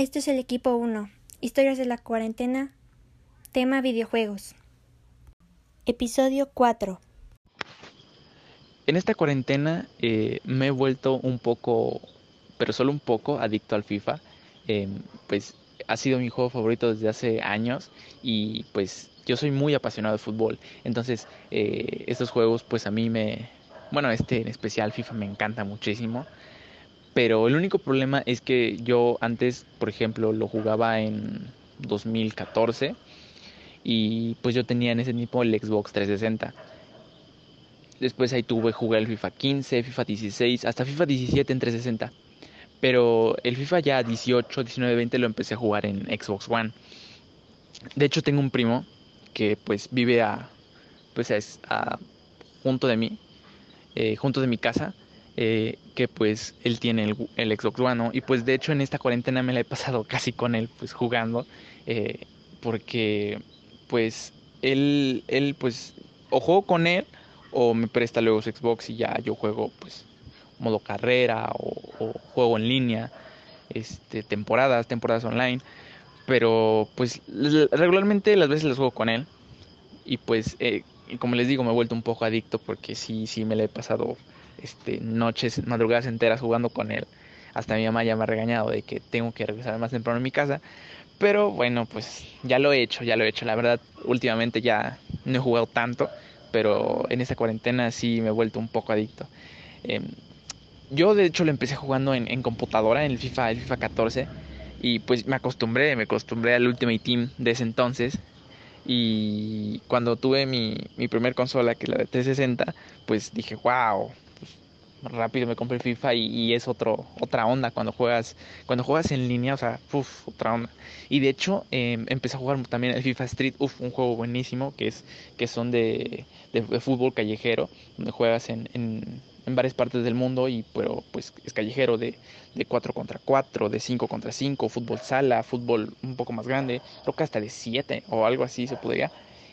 Este es el equipo 1. Historias de la cuarentena. Tema videojuegos. Episodio 4. En esta cuarentena eh, me he vuelto un poco, pero solo un poco, adicto al FIFA. Eh, pues ha sido mi juego favorito desde hace años y pues yo soy muy apasionado de fútbol. Entonces eh, estos juegos pues a mí me, bueno este en especial FIFA me encanta muchísimo. Pero el único problema es que yo antes, por ejemplo, lo jugaba en 2014 y pues yo tenía en ese tiempo el Xbox 360. Después ahí tuve jugar el FIFA 15, FIFA 16, hasta FIFA 17 en 360. Pero el FIFA ya 18, 19, 20 lo empecé a jugar en Xbox One. De hecho tengo un primo que pues vive a pues es a, junto de mí, eh, junto de mi casa eh, que pues él tiene el, el, Xbox One, Y pues de hecho en esta cuarentena me la he pasado casi con él, pues jugando, eh, porque pues él, él pues o juego con él o me presta luego su Xbox y ya yo juego pues modo carrera o, juego en línea, este, temporadas, temporadas online, pero pues regularmente las veces las juego con él. Y pues eh, como les digo me he vuelto un poco adicto porque sí, sí me la he pasado este, noches, madrugadas enteras jugando con él. Hasta mi mamá ya me ha regañado de que tengo que regresar más temprano en mi casa. Pero bueno, pues ya lo he hecho, ya lo he hecho. La verdad, últimamente ya no he jugado tanto, pero en esta cuarentena sí me he vuelto un poco adicto. Eh, yo de hecho lo empecé jugando en, en, computadora, en el FIFA, el FIFA 14, y pues me acostumbré, me acostumbré al Ultimate Team de ese entonces. Y cuando tuve mi, mi primer consola, que es la de 360, pues dije, wow, rápido me compré FIFA y, es otro, otra onda cuando juegas, cuando juegas en línea, o sea, uff, otra onda. Y de hecho, eh, empecé a jugar también el FIFA Street, uff, un juego buenísimo que es, que son de, de, fútbol callejero, donde juegas en, en, en, varias partes del mundo y pero pues es callejero de, de 4 contra 4, de 5 contra 5, fútbol sala, fútbol un poco más grande, creo que hasta de 7 o algo así se podría.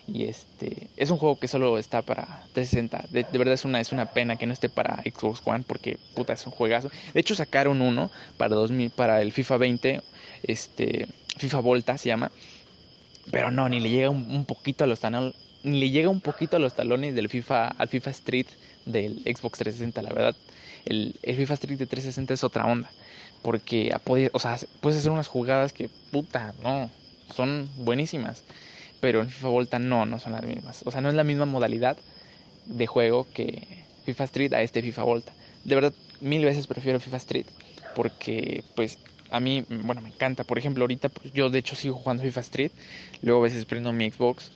Y este es un juego que solo está para 360. De, verdad es una, es una pena que no esté para Xbox One porque puta es un juegazo. De hecho sacaron uno para 2000 para el FIFA 20, este FIFA Volta se llama. Pero no, ni le llega un, poquito a los talones, ni le llega un poquito a los talones del FIFA al FIFA Street del Xbox 360, la verdad. El, el FIFA Street de 360 es otra onda. Porque o sea, puedes hacer unas jugadas que puta, no, son buenísimas pero en FIFA Volta no, no son las mismas. O sea, no es la misma modalidad de juego que FIFA Street a este FIFA Volta. De verdad, mil veces prefiero FIFA Street porque, pues, a mí, bueno, me encanta. Por ejemplo, ahorita pues, yo de hecho sigo jugando FIFA Street, luego a veces prendo mi Xbox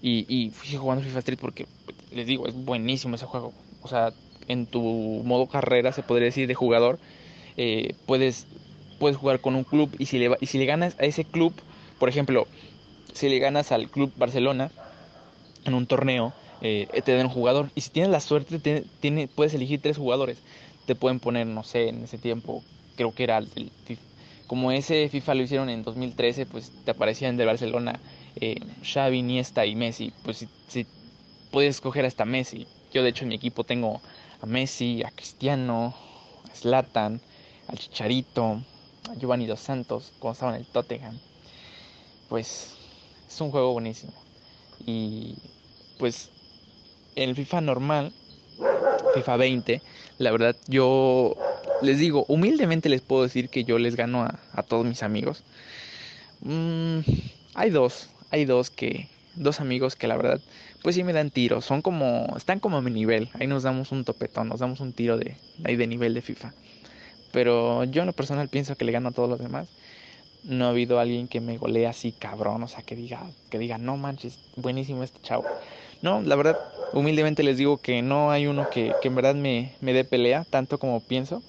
y, y sigo jugando FIFA Street porque, les digo, es buenísimo ese juego. O sea, en tu modo carrera, se podría decir, de jugador, eh, puedes, puedes jugar con un club y si, le, y si le ganas a ese club, por ejemplo, si le ganas al Club Barcelona en un torneo, eh, te dan un jugador. Y si tienes la suerte, te, puedes elegir tres jugadores. Te pueden poner, no sé, en ese tiempo, creo que era el, FIFA. Como ese FIFA lo hicieron en 2013, pues te aparecían de Barcelona eh, Xavi, Iniesta y Messi. Pues si, si puedes escoger hasta Messi. Yo, de hecho, en mi equipo tengo a Messi, a Cristiano, a Zlatan, al Chicharito, a Giovanni Dos Santos, cuando estaba en el Tottenham. Pues es un juego buenísimo. Y pues en el FIFA normal, FIFA 20, la verdad yo les digo, humildemente les puedo decir que yo les gano a, a todos mis amigos. Mm, hay dos, hay dos que, dos amigos que la verdad, pues sí me dan tiros, son como, están como a mi nivel, ahí nos damos un topetón, nos damos un tiro de, ahí de nivel de FIFA. Pero yo en lo personal pienso que le gano a todos los demás no ha habido alguien que me golee así cabrón, o sea, que diga, que diga, no manches, buenísimo este chavo. No, la verdad, humildemente les digo que no hay uno que, que en verdad me, me dé pelea, tanto como pienso,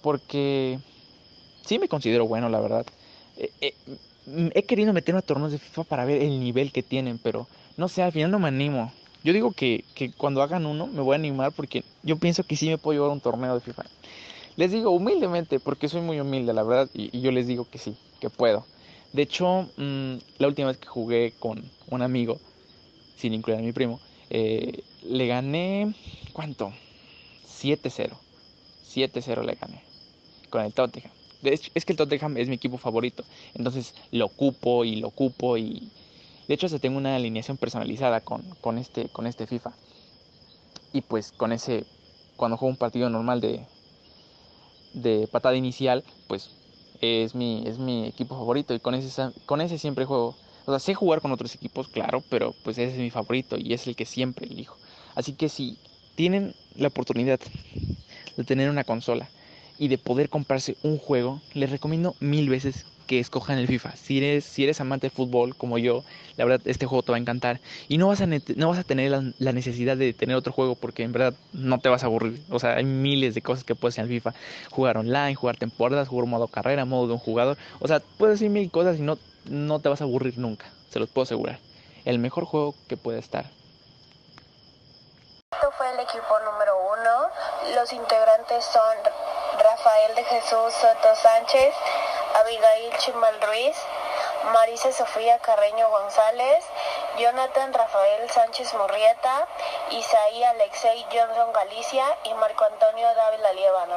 porque sí me considero bueno, la verdad. Eh, eh, he querido meterme a torneos de FIFA para ver el nivel que tienen, pero no sé, al final no me animo. Yo digo que, que cuando hagan uno me voy a animar porque yo pienso que sí me puedo llevar un torneo de FIFA. Les digo humildemente, porque soy muy humilde, la verdad, y, yo les digo que sí, que puedo. De hecho, mmm, la última vez que jugué con un amigo, sin incluir a mi primo, eh, le gané, ¿cuánto? 7-0. 7-0 le gané con el Tottenham. es que el Tottenham es mi equipo favorito. Entonces lo ocupo y lo ocupo y... De hecho, se tengo una alineación personalizada con, con, este, con este FIFA. Y pues con ese, cuando juego un partido normal de, de patada inicial, pues es mi, es mi equipo favorito y con ese, con ese siempre juego. O sea, sé jugar con otros equipos, claro, pero pues ese es mi favorito y es el que siempre elijo. Así que si tienen la oportunidad de tener una consola y de poder comprarse un juego, les recomiendo mil veces que escojan el FIFA. Si eres, si eres amante de fútbol como yo, la verdad este juego te va a encantar. Y no vas a, no vas a tener la, necesidad de tener otro juego porque en verdad no te vas a aburrir. O sea, hay miles de cosas que puedes hacer en el FIFA. Jugar online, jugar temporadas, jugar modo carrera, modo de un jugador. O sea, puedes hacer mil cosas y no, no te vas a aburrir nunca. Se los puedo asegurar. El mejor juego que puede estar. Esto fue el equipo número uno. Los integrantes son Rafael de Jesús Soto Sánchez, Abigail Chimal Ruiz, Marisa Sofía Carreño González, Jonathan Rafael Sánchez Murrieta, Isaí Alexei Johnson Galicia y Marco Antonio Dávila Liébano.